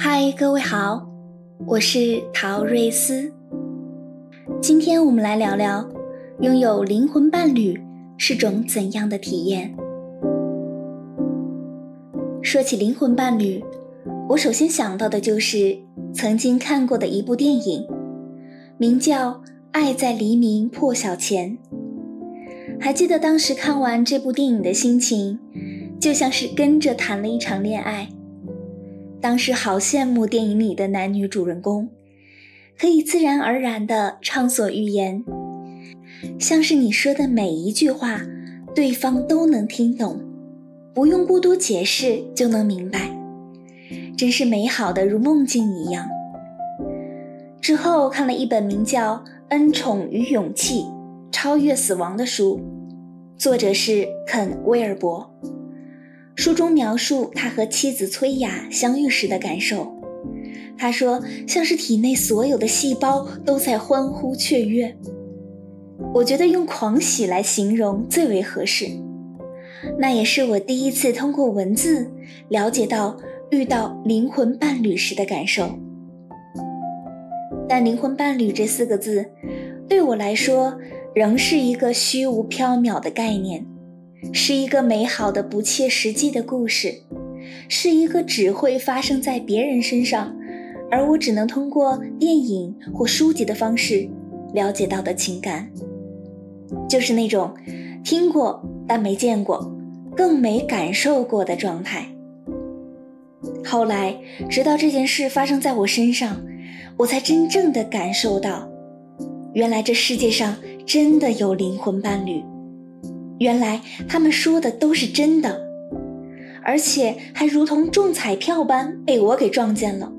嗨，各位好，我是陶瑞斯。今天我们来聊聊，拥有灵魂伴侣是种怎样的体验。说起灵魂伴侣，我首先想到的就是曾经看过的一部电影，名叫《爱在黎明破晓前》。还记得当时看完这部电影的心情，就像是跟着谈了一场恋爱。当时好羡慕电影里的男女主人公。可以自然而然地畅所欲言，像是你说的每一句话，对方都能听懂，不用过多解释就能明白，真是美好的如梦境一样。之后看了一本名叫《恩宠与勇气：超越死亡》的书，作者是肯·威尔伯，书中描述他和妻子崔雅相遇时的感受。他说：“像是体内所有的细胞都在欢呼雀跃。”我觉得用“狂喜”来形容最为合适。那也是我第一次通过文字了解到遇到灵魂伴侣时的感受。但“灵魂伴侣”这四个字，对我来说仍是一个虚无缥缈的概念，是一个美好的不切实际的故事，是一个只会发生在别人身上。而我只能通过电影或书籍的方式了解到的情感，就是那种听过但没见过，更没感受过的状态。后来，直到这件事发生在我身上，我才真正的感受到，原来这世界上真的有灵魂伴侣，原来他们说的都是真的，而且还如同中彩票般被我给撞见了。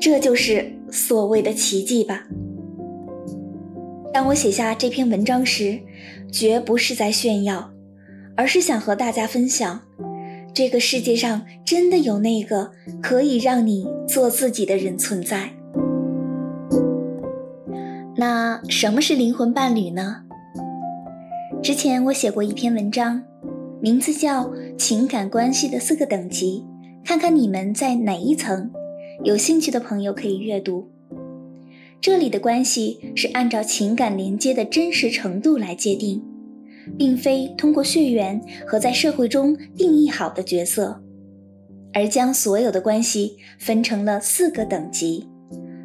这就是所谓的奇迹吧。当我写下这篇文章时，绝不是在炫耀，而是想和大家分享，这个世界上真的有那个可以让你做自己的人存在。那什么是灵魂伴侣呢？之前我写过一篇文章，名字叫《情感关系的四个等级》，看看你们在哪一层。有兴趣的朋友可以阅读。这里的关系是按照情感连接的真实程度来界定，并非通过血缘和在社会中定义好的角色，而将所有的关系分成了四个等级，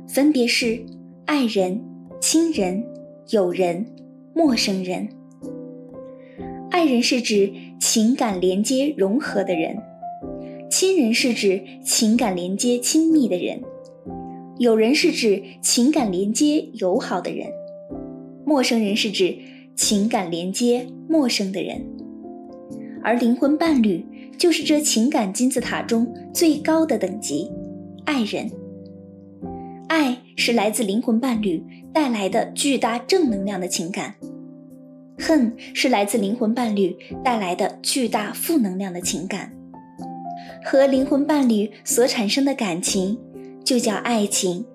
分别是爱人、亲人、友人、陌生人。爱人是指情感连接融合的人。亲人是指情感连接亲密的人，友人是指情感连接友好的人，陌生人是指情感连接陌生的人，而灵魂伴侣就是这情感金字塔中最高的等级——爱人。爱是来自灵魂伴侣带来的巨大正能量的情感，恨是来自灵魂伴侣带来的巨大负能量的情感。和灵魂伴侣所产生的感情，就叫爱情，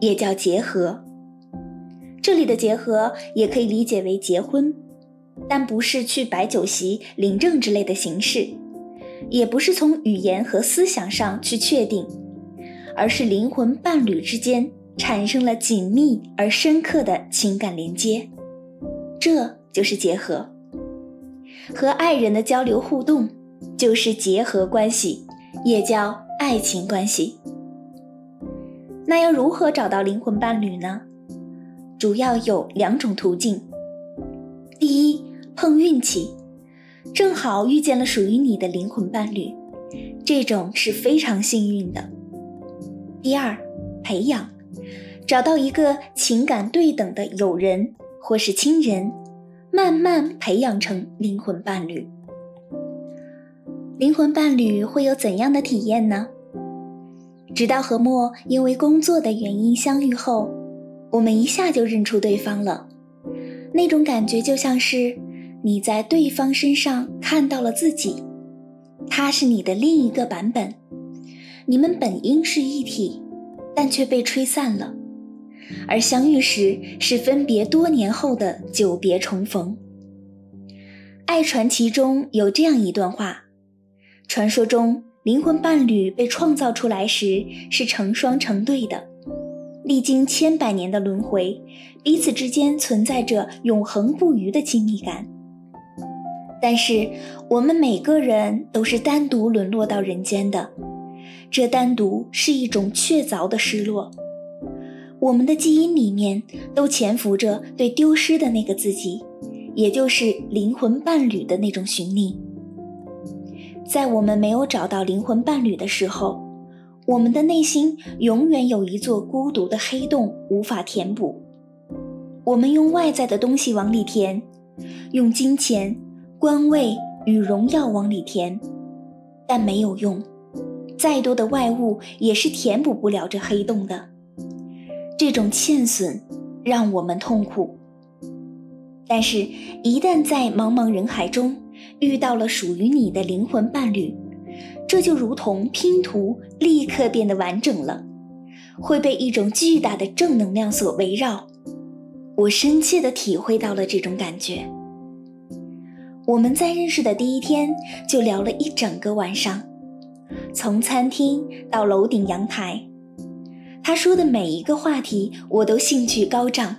也叫结合。这里的结合也可以理解为结婚，但不是去摆酒席、领证之类的形式，也不是从语言和思想上去确定，而是灵魂伴侣之间产生了紧密而深刻的情感连接，这就是结合。和爱人的交流互动，就是结合关系。也叫爱情关系。那要如何找到灵魂伴侣呢？主要有两种途径。第一，碰运气，正好遇见了属于你的灵魂伴侣，这种是非常幸运的。第二，培养，找到一个情感对等的友人或是亲人，慢慢培养成灵魂伴侣。灵魂伴侣会有怎样的体验呢？直到和莫因为工作的原因相遇后，我们一下就认出对方了。那种感觉就像是你在对方身上看到了自己，他是你的另一个版本。你们本应是一体，但却被吹散了，而相遇时是分别多年后的久别重逢。爱传奇中有这样一段话。传说中，灵魂伴侣被创造出来时是成双成对的，历经千百年的轮回，彼此之间存在着永恒不渝的亲密感。但是我们每个人都是单独沦落到人间的，这单独是一种确凿的失落。我们的基因里面都潜伏着对丢失的那个自己，也就是灵魂伴侣的那种寻觅。在我们没有找到灵魂伴侣的时候，我们的内心永远有一座孤独的黑洞无法填补。我们用外在的东西往里填，用金钱、官位与荣耀往里填，但没有用，再多的外物也是填补不了这黑洞的。这种欠损让我们痛苦，但是，一旦在茫茫人海中遇到了属于你的灵魂伴侣，这就如同拼图立刻变得完整了，会被一种巨大的正能量所围绕。我深切地体会到了这种感觉。我们在认识的第一天就聊了一整个晚上，从餐厅到楼顶阳台。他说的每一个话题，我都兴趣高涨。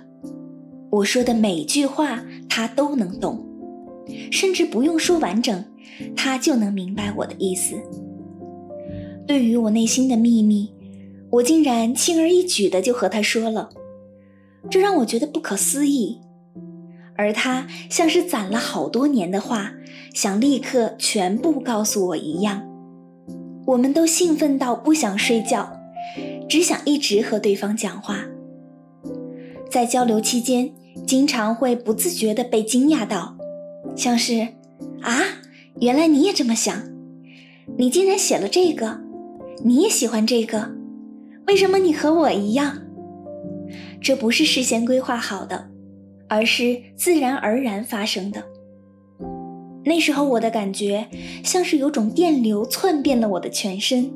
我说的每句话，他都能懂，甚至不用说完整，他就能明白我的意思。对于我内心的秘密，我竟然轻而易举的就和他说了，这让我觉得不可思议。而他像是攒了好多年的话，想立刻全部告诉我一样。我们都兴奋到不想睡觉。只想一直和对方讲话，在交流期间，经常会不自觉地被惊讶到，像是啊，原来你也这么想，你竟然写了这个，你也喜欢这个，为什么你和我一样？这不是事先规划好的，而是自然而然发生的。那时候我的感觉像是有种电流窜遍了我的全身。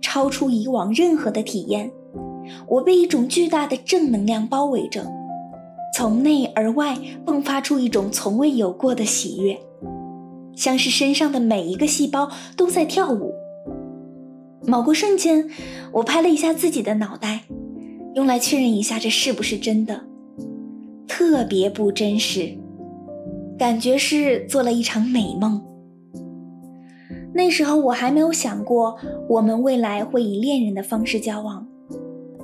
超出以往任何的体验，我被一种巨大的正能量包围着，从内而外迸发出一种从未有过的喜悦，像是身上的每一个细胞都在跳舞。某个瞬间，我拍了一下自己的脑袋，用来确认一下这是不是真的，特别不真实，感觉是做了一场美梦。那时候我还没有想过我们未来会以恋人的方式交往，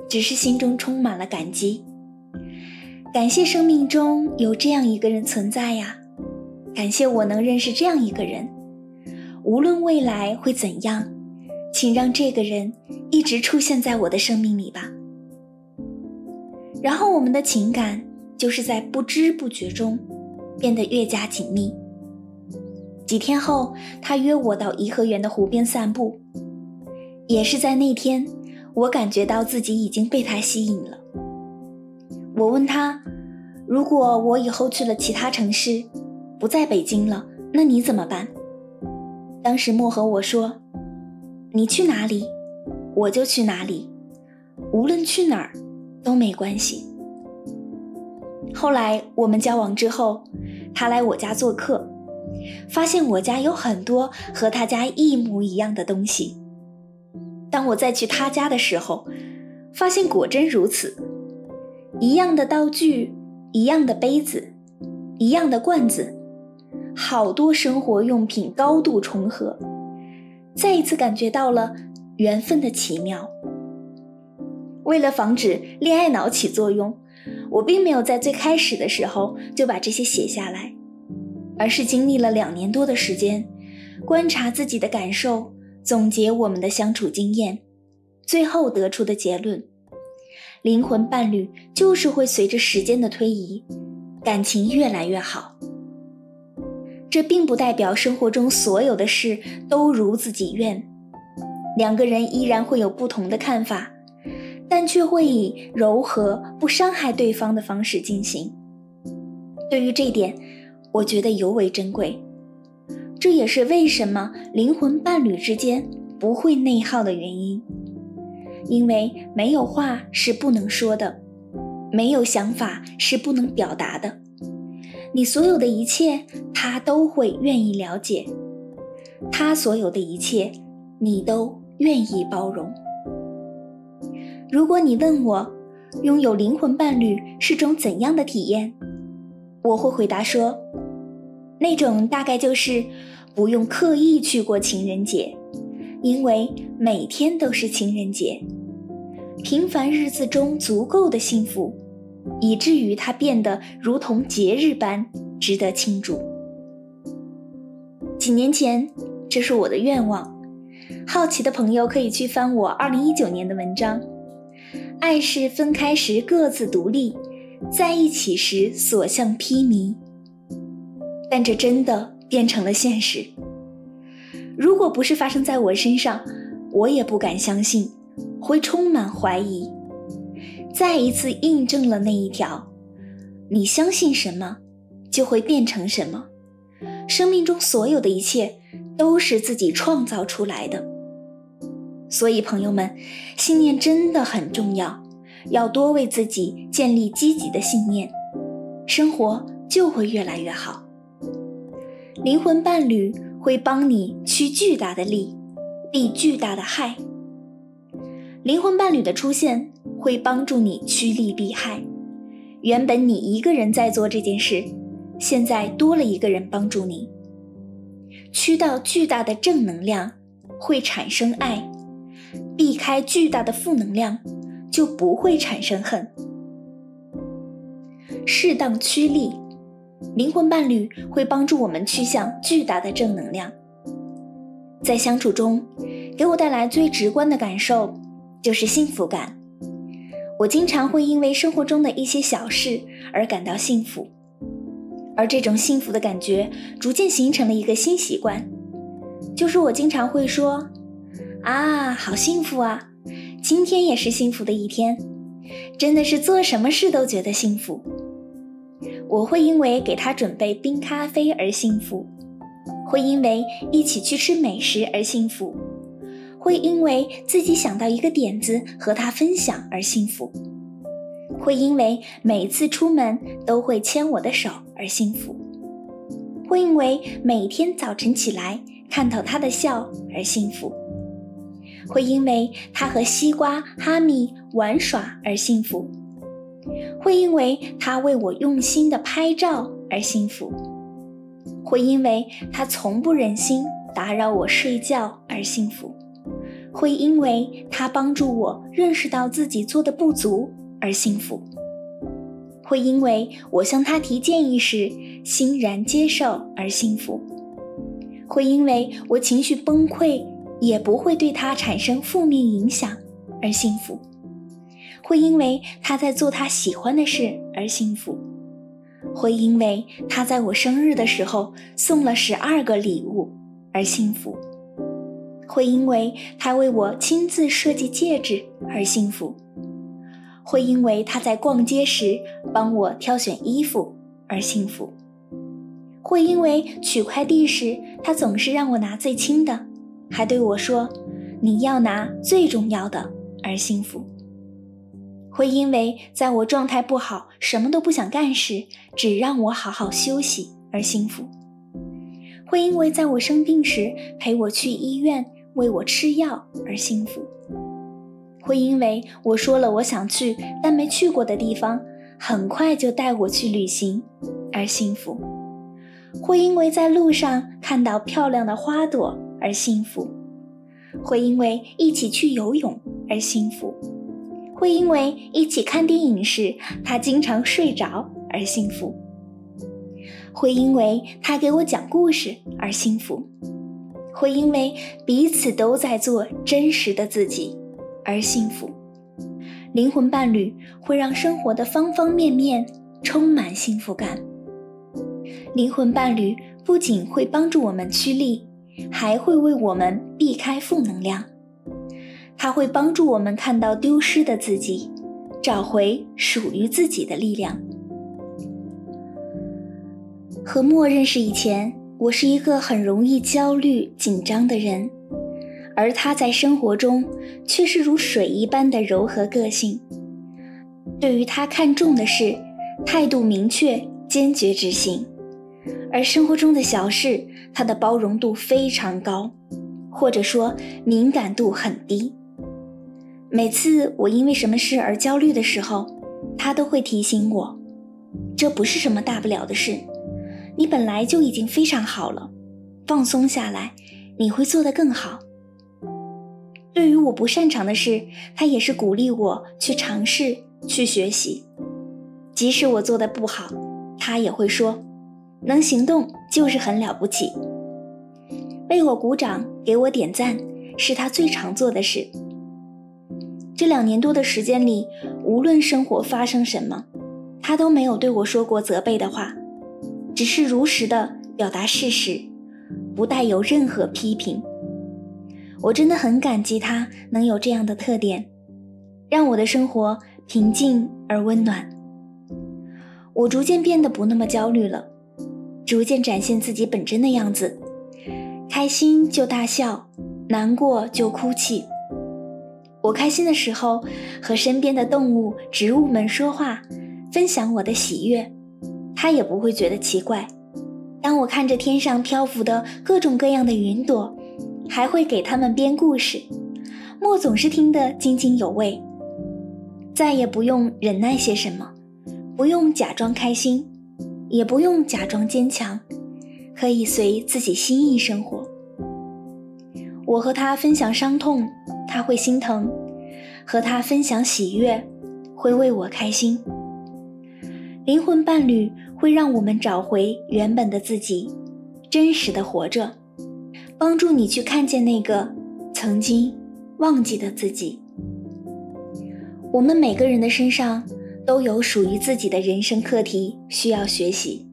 只是心中充满了感激，感谢生命中有这样一个人存在呀，感谢我能认识这样一个人，无论未来会怎样，请让这个人一直出现在我的生命里吧。然后我们的情感就是在不知不觉中变得越加紧密。几天后，他约我到颐和园的湖边散步。也是在那天，我感觉到自己已经被他吸引了。我问他：“如果我以后去了其他城市，不在北京了，那你怎么办？”当时莫和我说：“你去哪里，我就去哪里，无论去哪儿都没关系。”后来我们交往之后，他来我家做客。发现我家有很多和他家一模一样的东西。当我再去他家的时候，发现果真如此，一样的道具，一样的杯子，一样的罐子，好多生活用品高度重合，再一次感觉到了缘分的奇妙。为了防止恋爱脑起作用，我并没有在最开始的时候就把这些写下来。而是经历了两年多的时间，观察自己的感受，总结我们的相处经验，最后得出的结论：灵魂伴侣就是会随着时间的推移，感情越来越好。这并不代表生活中所有的事都如自己愿，两个人依然会有不同的看法，但却会以柔和、不伤害对方的方式进行。对于这一点。我觉得尤为珍贵，这也是为什么灵魂伴侣之间不会内耗的原因。因为没有话是不能说的，没有想法是不能表达的。你所有的一切，他都会愿意了解；他所有的一切，你都愿意包容。如果你问我，拥有灵魂伴侣是种怎样的体验，我会回答说，那种大概就是不用刻意去过情人节，因为每天都是情人节，平凡日子中足够的幸福，以至于它变得如同节日般值得庆祝。几年前，这是我的愿望。好奇的朋友可以去翻我二零一九年的文章。爱是分开时各自独立，在一起时所向披靡。但这真的变成了现实。如果不是发生在我身上，我也不敢相信，会充满怀疑。再一次印证了那一条：你相信什么，就会变成什么。生命中所有的一切都是自己创造出来的。所以，朋友们，信念真的很重要，要多为自己建立积极的信念，生活就会越来越好。灵魂伴侣会帮你驱巨大的力，避巨大的害。灵魂伴侣的出现会帮助你趋利避害。原本你一个人在做这件事，现在多了一个人帮助你，驱到巨大的正能量，会产生爱。避开巨大的负能量，就不会产生恨。适当驱利，灵魂伴侣会帮助我们趋向巨大的正能量。在相处中，给我带来最直观的感受就是幸福感。我经常会因为生活中的一些小事而感到幸福，而这种幸福的感觉逐渐形成了一个新习惯，就是我经常会说。啊，好幸福啊！今天也是幸福的一天，真的是做什么事都觉得幸福。我会因为给他准备冰咖啡而幸福，会因为一起去吃美食而幸福，会因为自己想到一个点子和他分享而幸福，会因为每次出门都会牵我的手而幸福，会因为每天早晨起来看到他的笑而幸福。会因为他和西瓜、哈密玩耍而幸福，会因为他为我用心的拍照而幸福，会因为他从不忍心打扰我睡觉而幸福，会因为他帮助我认识到自己做的不足而幸福，会因为我向他提建议时欣然接受而幸福，会因为我情绪崩溃。也不会对他产生负面影响而幸福，会因为他在做他喜欢的事而幸福，会因为他在我生日的时候送了十二个礼物而幸福，会因为他为我亲自设计戒指而幸福，会因为他在逛街时帮我挑选衣服而幸福，会因为取快递时他总是让我拿最轻的。还对我说：“你要拿最重要的而幸福。”会因为在我状态不好、什么都不想干时，只让我好好休息而幸福；会因为在我生病时陪我去医院、为我吃药而幸福；会因为我说了我想去但没去过的地方，很快就带我去旅行而幸福；会因为在路上看到漂亮的花朵。而幸福，会因为一起去游泳而幸福；会因为一起看电影时他经常睡着而幸福；会因为他给我讲故事而幸福；会因为彼此都在做真实的自己而幸福。灵魂伴侣会让生活的方方面面充满幸福感。灵魂伴侣不仅会帮助我们趋利。还会为我们避开负能量，它会帮助我们看到丢失的自己，找回属于自己的力量。和莫认识以前，我是一个很容易焦虑紧张的人，而他在生活中却是如水一般的柔和个性。对于他看重的事，态度明确，坚决执行。而生活中的小事，他的包容度非常高，或者说敏感度很低。每次我因为什么事而焦虑的时候，他都会提醒我，这不是什么大不了的事，你本来就已经非常好了，放松下来，你会做得更好。对于我不擅长的事，他也是鼓励我去尝试、去学习。即使我做的不好，他也会说：“能行动就是很了不起。”为我鼓掌、给我点赞，是他最常做的事。这两年多的时间里，无论生活发生什么，他都没有对我说过责备的话，只是如实的表达事实，不带有任何批评。我真的很感激他能有这样的特点，让我的生活平静而温暖。我逐渐变得不那么焦虑了，逐渐展现自己本真的样子，开心就大笑，难过就哭泣。我开心的时候，和身边的动物、植物们说话，分享我的喜悦，他也不会觉得奇怪。当我看着天上漂浮的各种各样的云朵，还会给他们编故事，莫总是听得津津有味。再也不用忍耐些什么，不用假装开心，也不用假装坚强，可以随自己心意生活。我和他分享伤痛，他会心疼；和他分享喜悦，会为我开心。灵魂伴侣会让我们找回原本的自己，真实的活着。帮助你去看见那个曾经忘记的自己。我们每个人的身上都有属于自己的人生课题需要学习。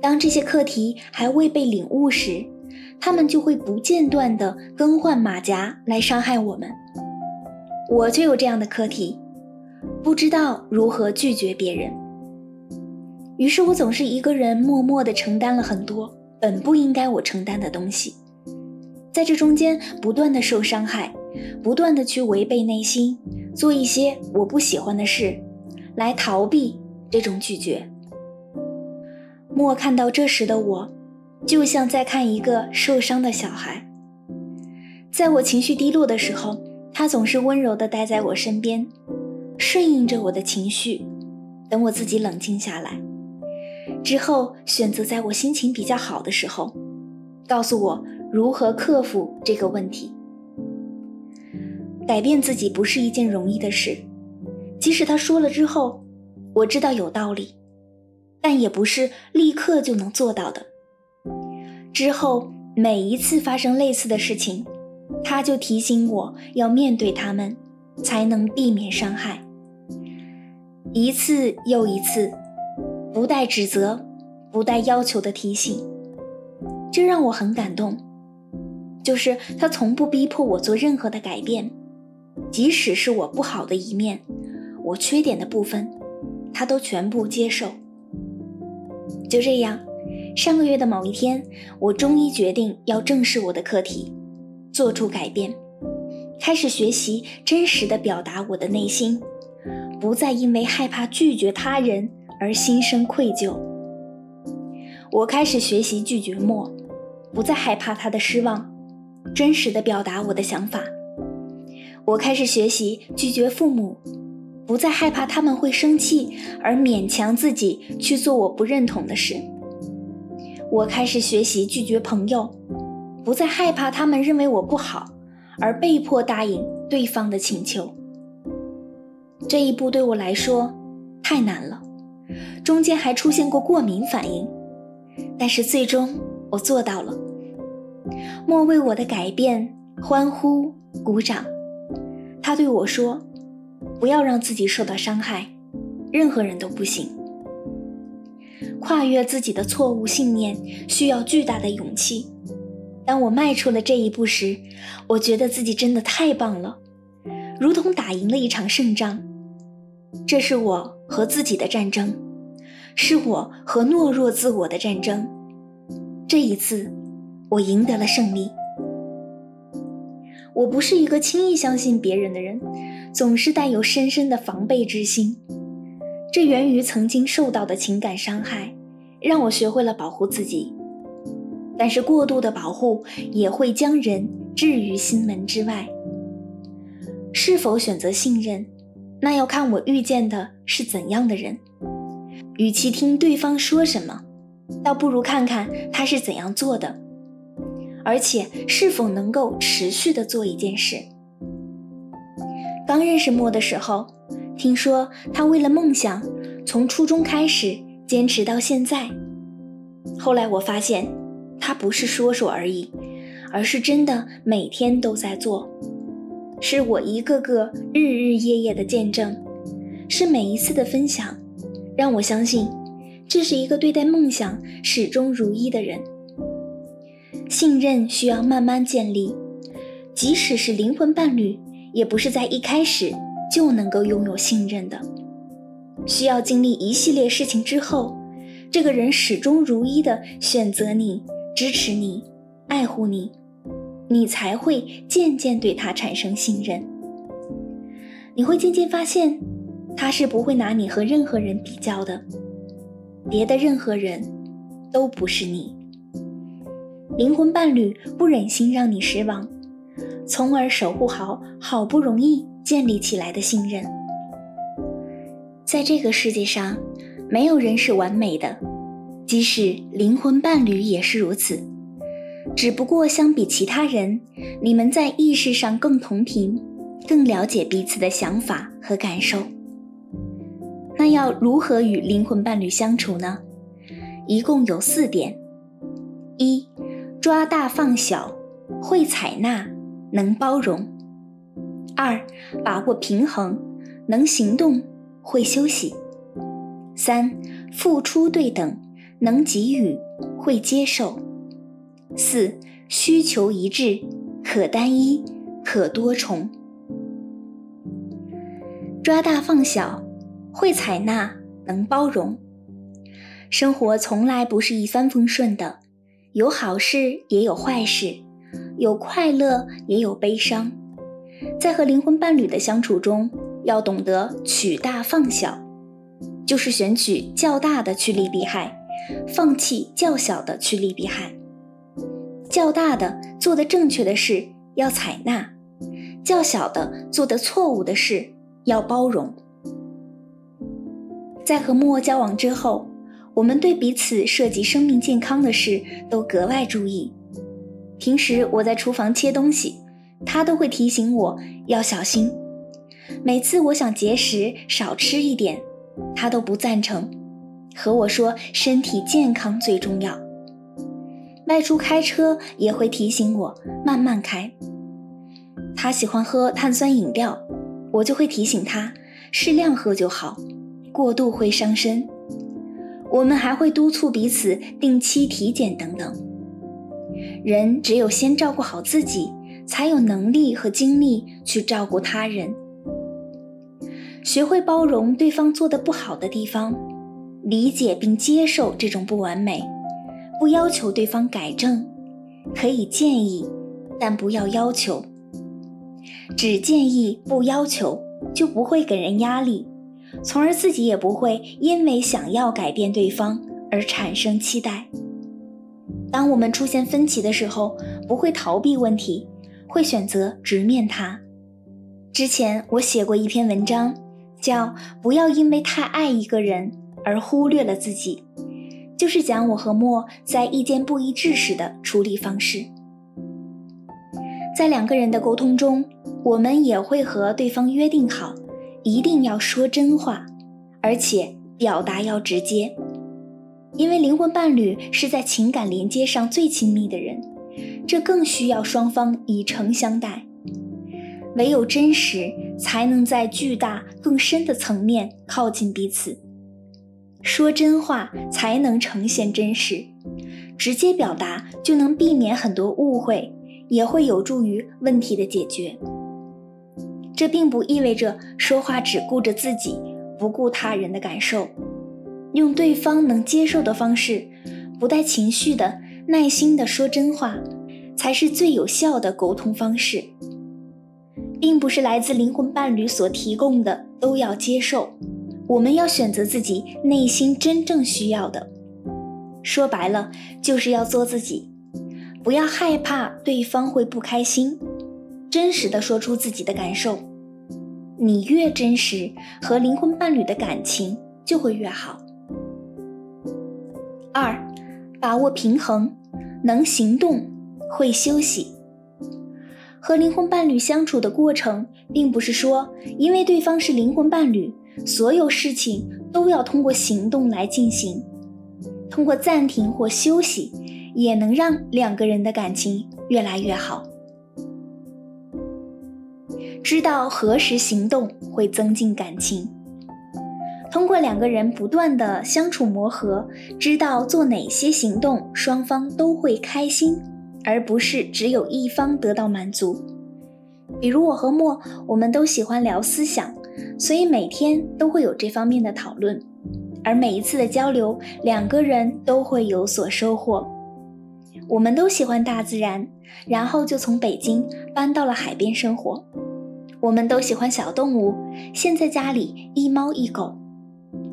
当这些课题还未被领悟时，他们就会不间断地更换马甲来伤害我们。我就有这样的课题，不知道如何拒绝别人，于是我总是一个人默默地承担了很多本不应该我承担的东西。在这中间不断的受伤害，不断的去违背内心，做一些我不喜欢的事，来逃避这种拒绝。莫看到这时的我，就像在看一个受伤的小孩。在我情绪低落的时候，他总是温柔的待在我身边，顺应着我的情绪，等我自己冷静下来，之后选择在我心情比较好的时候，告诉我。如何克服这个问题？改变自己不是一件容易的事，即使他说了之后，我知道有道理，但也不是立刻就能做到的。之后每一次发生类似的事情，他就提醒我要面对他们，才能避免伤害。一次又一次，不带指责、不带要求的提醒，这让我很感动。就是他从不逼迫我做任何的改变，即使是我不好的一面，我缺点的部分，他都全部接受。就这样，上个月的某一天，我终于决定要正视我的课题，做出改变，开始学习真实的表达我的内心，不再因为害怕拒绝他人而心生愧疚。我开始学习拒绝莫，不再害怕他的失望。真实的表达我的想法。我开始学习拒绝父母，不再害怕他们会生气而勉强自己去做我不认同的事。我开始学习拒绝朋友，不再害怕他们认为我不好而被迫答应对方的请求。这一步对我来说太难了，中间还出现过过敏反应，但是最终我做到了。莫为我的改变欢呼鼓掌。他对我说：“不要让自己受到伤害，任何人都不行。跨越自己的错误信念需要巨大的勇气。当我迈出了这一步时，我觉得自己真的太棒了，如同打赢了一场胜仗。这是我和自己的战争，是我和懦弱自我的战争。这一次。”我赢得了胜利。我不是一个轻易相信别人的人，总是带有深深的防备之心。这源于曾经受到的情感伤害，让我学会了保护自己。但是过度的保护也会将人置于心门之外。是否选择信任，那要看我遇见的是怎样的人。与其听对方说什么，倒不如看看他是怎样做的，而且是否能够持续的做一件事。刚认识莫的时候，听说他为了梦想，从初中开始坚持到现在。后来我发现，他不是说说而已，而是真的每天都在做。是我一个个日日夜夜的见证，是每一次的分享，让我相信，这是一个对待梦想始终如一的人。信任需要慢慢建立，即使是灵魂伴侣，也不是在一开始就能够拥有信任的，需要经历一系列事情之后，这个人始终如一的选择你、支持你、爱护你。你才会渐渐对他产生信任。你会渐渐发现，他是不会拿你和任何人比较的，别的任何人都不是你。灵魂伴侣不忍心让你失望，从而守护好好不容易建立起来的信任。在这个世界上，没有人是完美的，即使灵魂伴侣也是如此。只不过相比其他人，你们在意识上更同频，更了解彼此的想法和感受。那要如何与灵魂伴侣相处呢？一共有四点：一、抓大放小，会采纳，能包容；二、把握平衡，能行动，会休息；三、付出对等，能给予，会接受。四需求一致，可单一，可多重。抓大放小，会采纳，能包容。生活从来不是一帆风顺的，有好事也有坏事，有快乐也有悲伤。在和灵魂伴侣的相处中，要懂得取大放小，就是选取较大的趋利避害，放弃较小的趋利避害。较大的做的正确的事要采纳，较小的做的错误的事要包容。在和木交往之后，我们对彼此涉及生命健康的事都格外注意。平时我在厨房切东西，他都会提醒我要小心。每次我想节食少吃一点，他都不赞成，和我说身体健康最重要。外出开车也会提醒我慢慢开。他喜欢喝碳酸饮料，我就会提醒他适量喝就好，过度会伤身。我们还会督促彼此定期体检等等。人只有先照顾好自己，才有能力和精力去照顾他人。学会包容对方做的不好的地方，理解并接受这种不完美。不要求对方改正，可以建议，但不要要求。只建议不要求，就不会给人压力，从而自己也不会因为想要改变对方而产生期待。当我们出现分歧的时候，不会逃避问题，会选择直面它。之前我写过一篇文章，叫《不要因为太爱一个人而忽略了自己》。就是讲我和莫在意见不一致时的处理方式。在两个人的沟通中，我们也会和对方约定好，一定要说真话，而且表达要直接。因为灵魂伴侣是在情感连接上最亲密的人，这更需要双方以诚相待。唯有真实，才能在巨大更深的层面靠近彼此。说真话才能呈现真实，直接表达就能避免很多误会，也会有助于问题的解决。这并不意味着说话只顾着自己，不顾他人的感受。用对方能接受的方式，不带情绪的、耐心的说真话，才是最有效的沟通方式。并不是来自灵魂伴侣所提供的都要接受。我们要选择自己内心真正需要的，说白了就是要做自己，不要害怕对方会不开心，真实的说出自己的感受。你越真实，和灵魂伴侣的感情就会越好。二，把握平衡，能行动，会休息。和灵魂伴侣相处的过程，并不是说因为对方是灵魂伴侣，所有事情都要通过行动来进行。通过暂停或休息，也能让两个人的感情越来越好。知道何时行动会增进感情。通过两个人不断的相处磨合，知道做哪些行动双方都会开心，而不是只有一方得到满足。比如我和莫，我们都喜欢聊思想，所以每天都会有这方面的讨论。而每一次的交流，两个人都会有所收获。我们都喜欢大自然，然后就从北京搬到了海边生活。我们都喜欢小动物，现在家里一猫一狗。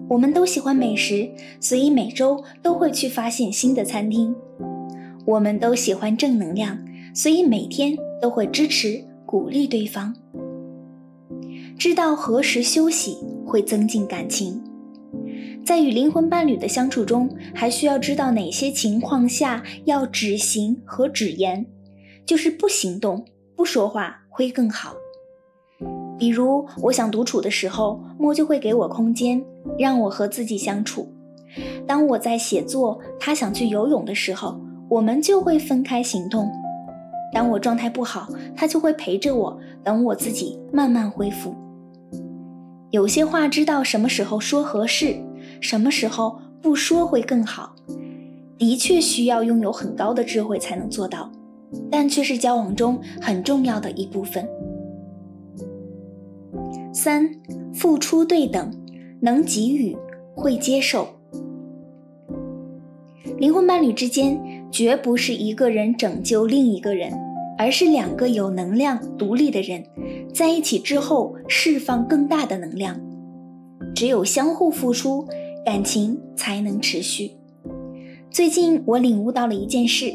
我们都喜欢美食，所以每周都会去发现新的餐厅。我们都喜欢正能量，所以每天都会支持鼓励对方。知道何时休息，会增进感情。在与灵魂伴侣的相处中，还需要知道哪些情况下要止行和止言，就是不行动、不说话会更好。比如，我想独处的时候，莫就会给我空间，让我和自己相处；当我在写作，他想去游泳的时候，我们就会分开行动；当我状态不好，他就会陪着我，等我自己慢慢恢复。有些话知道什么时候说合适。什么时候不说会更好？的确需要拥有很高的智慧才能做到，但却是交往中很重要的一部分。三，付出对等，能给予，会接受。灵魂伴侣之间绝不是一个人拯救另一个人，而是两个有能量、独立的人在一起之后释放更大的能量。只有相互付出。感情才能持续。最近我领悟到了一件事，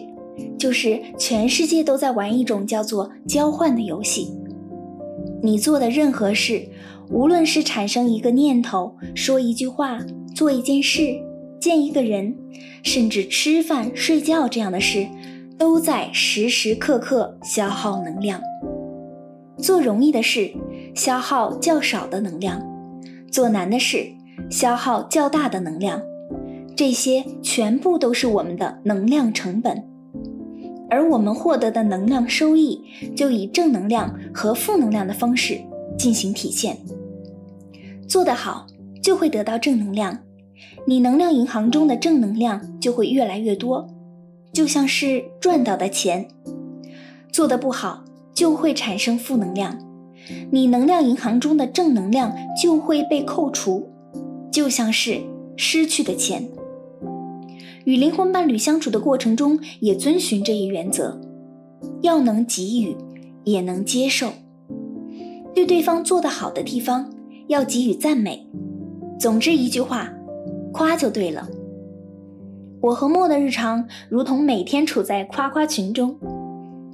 就是全世界都在玩一种叫做交换的游戏。你做的任何事，无论是产生一个念头、说一句话、做一件事、见一个人，甚至吃饭、睡觉这样的事，都在时时刻刻消耗能量。做容易的事，消耗较少的能量；做难的事。消耗较大的能量，这些全部都是我们的能量成本，而我们获得的能量收益就以正能量和负能量的方式进行体现。做得好就会得到正能量，你能量银行中的正能量就会越来越多，就像是赚到的钱；做得不好就会产生负能量，你能量银行中的正能量就会被扣除。就像是失去的钱。与灵魂伴侣相处的过程中，也遵循这一原则，要能给予，也能接受。对对方做得好的地方，要给予赞美。总之一句话，夸就对了。我和莫的日常，如同每天处在夸夸群中，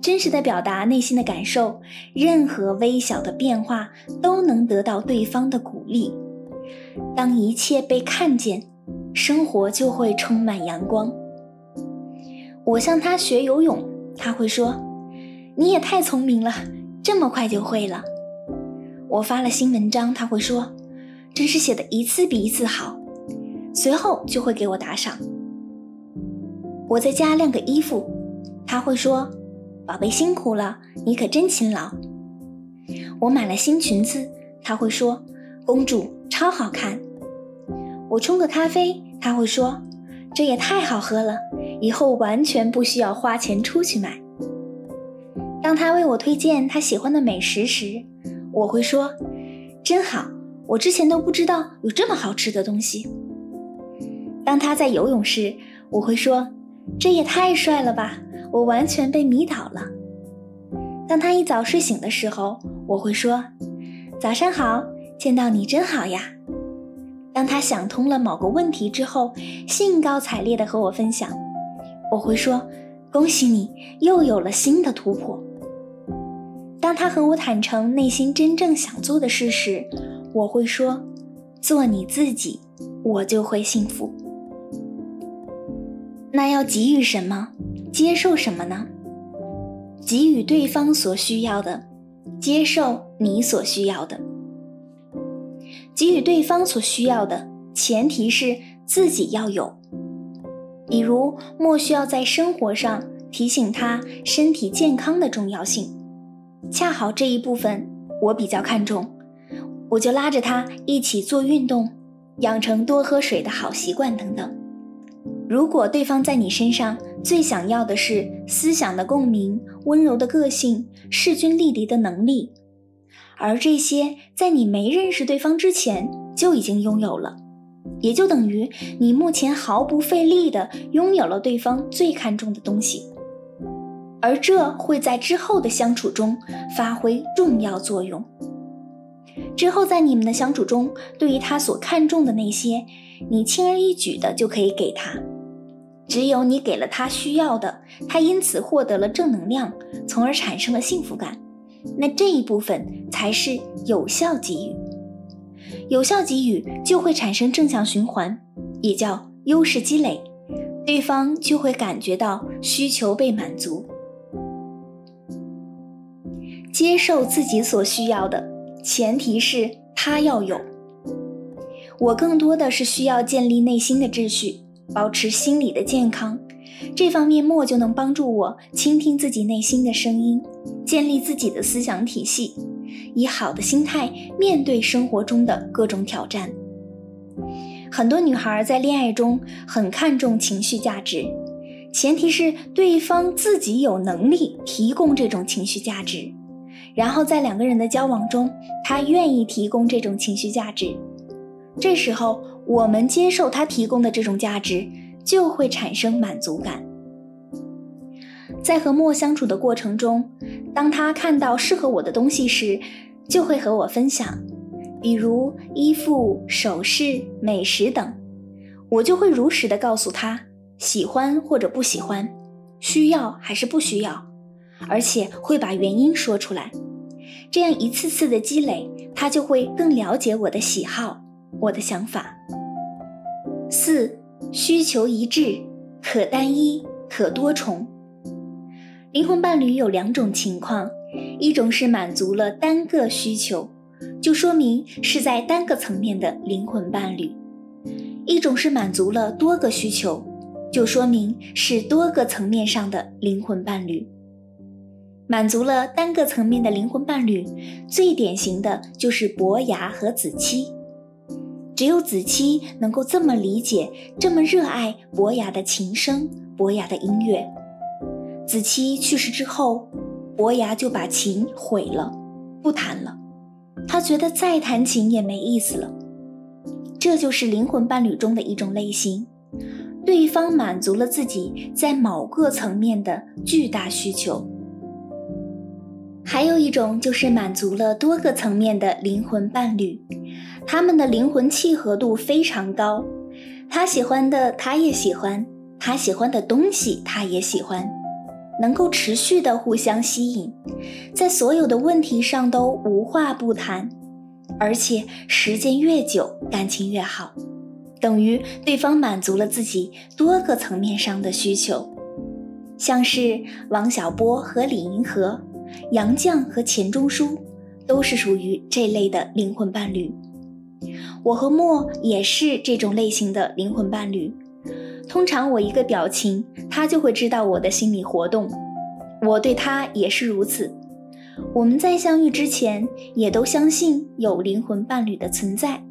真实的表达内心的感受，任何微小的变化都能得到对方的鼓励。当一切被看见，生活就会充满阳光。我向他学游泳，他会说：“你也太聪明了，这么快就会了。”我发了新文章，他会说：“真是写的一次比一次好。”随后就会给我打赏。我在家晾个衣服，他会说：“宝贝辛苦了，你可真勤劳。”我买了新裙子，他会说：“公主。”超好看！我冲个咖啡，他会说：“这也太好喝了，以后完全不需要花钱出去买。”当他为我推荐他喜欢的美食时，我会说：“真好，我之前都不知道有这么好吃的东西。”当他在游泳时，我会说：“这也太帅了吧，我完全被迷倒了。”当他一早睡醒的时候，我会说：“早上好。”见到你真好呀！当他想通了某个问题之后，兴高采烈地和我分享，我会说：“恭喜你又有了新的突破。当他和我坦诚内心真正想做的事时，我会说：“做你自己，我就会幸福。”那要给予什么，接受什么呢？给予对方所需要的，接受你所需要的。给予对方所需要的，前提是自己要有。比如，莫需要在生活上提醒他身体健康的重要性。恰好这一部分我比较看重，我就拉着他一起做运动，养成多喝水的好习惯等等。如果对方在你身上最想要的是思想的共鸣、温柔的个性、势均力敌的能力，而这些在你没认识对方之前就已经拥有了，也就等于你目前毫不费力地拥有了对方最看重的东西。而这会在之后的相处中发挥重要作用。之后在你们的相处中，对于他所看重的那些，你轻而易举的就可以给他。只有你给了他需要的，他因此获得了正能量，从而产生了幸福感。那这一部分才是有效给予。有效给予就会产生正向循环，也叫优势积累，对方就会感觉到需求被满足。接受自己所需要的，前提是他要有。我更多的是需要建立内心的秩序，保持心理的健康。这方面莫就能帮助我倾听自己内心的声音，建立自己的思想体系，以好的心态面对生活中的各种挑战。很多女孩在恋爱中很看重情绪价值，前提是对方自己有能力提供这种情绪价值。然后在两个人的交往中，他愿意提供这种情绪价值，这时候我们接受他提供的这种价值，就会产生满足感。在和莫相处的过程中，当他看到适合我的东西时，就会和我分享，比如衣服、首饰、美食等，我就会如实的告诉他喜欢或者不喜欢，需要还是不需要，而且会把原因说出来。这样一次次的积累，他就会更了解我的喜好、我的想法。四、需求一致，可单一，可多重。灵魂伴侣有两种情况，一种是满足了单个需求，就说明是在单个层面的灵魂伴侣；一种是满足了多个需求，就说明是多个层面上的灵魂伴侣。满足了单个层面的灵魂伴侣，最典型的就是伯牙和子期。只有子期能够这么理解、这么热爱伯牙的琴声、伯牙的音乐。子期去世之后，伯牙就把琴毁了，不弹了。他觉得再弹琴也没意思了。这就是灵魂伴侣中的一种类型，对方满足了自己在某个层面的巨大需求。还有一种就是满足了多个层面的灵魂伴侣，他们的灵魂契合度非常高，他喜欢的他也喜欢，他喜欢的东西他也喜欢，能够持续的互相吸引，在所有的问题上都无话不谈，而且时间越久感情越好，等于对方满足了自己多个层面上的需求，像是王小波和李银河。杨绛和钱钟书都是属于这类的灵魂伴侣，我和莫也是这种类型的灵魂伴侣。通常我一个表情，他就会知道我的心理活动，我对他也是如此。我们在相遇之前，也都相信有灵魂伴侣的存在，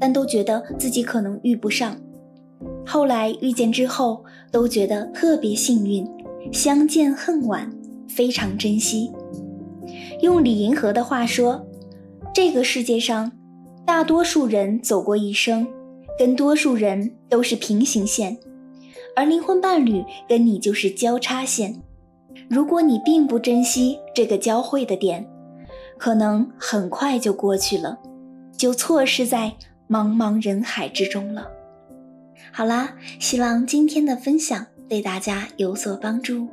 但都觉得自己可能遇不上。后来遇见之后，都觉得特别幸运，相见恨晚。非常珍惜。用李银河的话说，这个世界上，大多数人走过一生，跟多数人都是平行线，而灵魂伴侣跟你就是交叉线。如果你并不珍惜这个交汇的点，可能很快就过去了，就错失在茫茫人海之中了。好啦，希望今天的分享对大家有所帮助。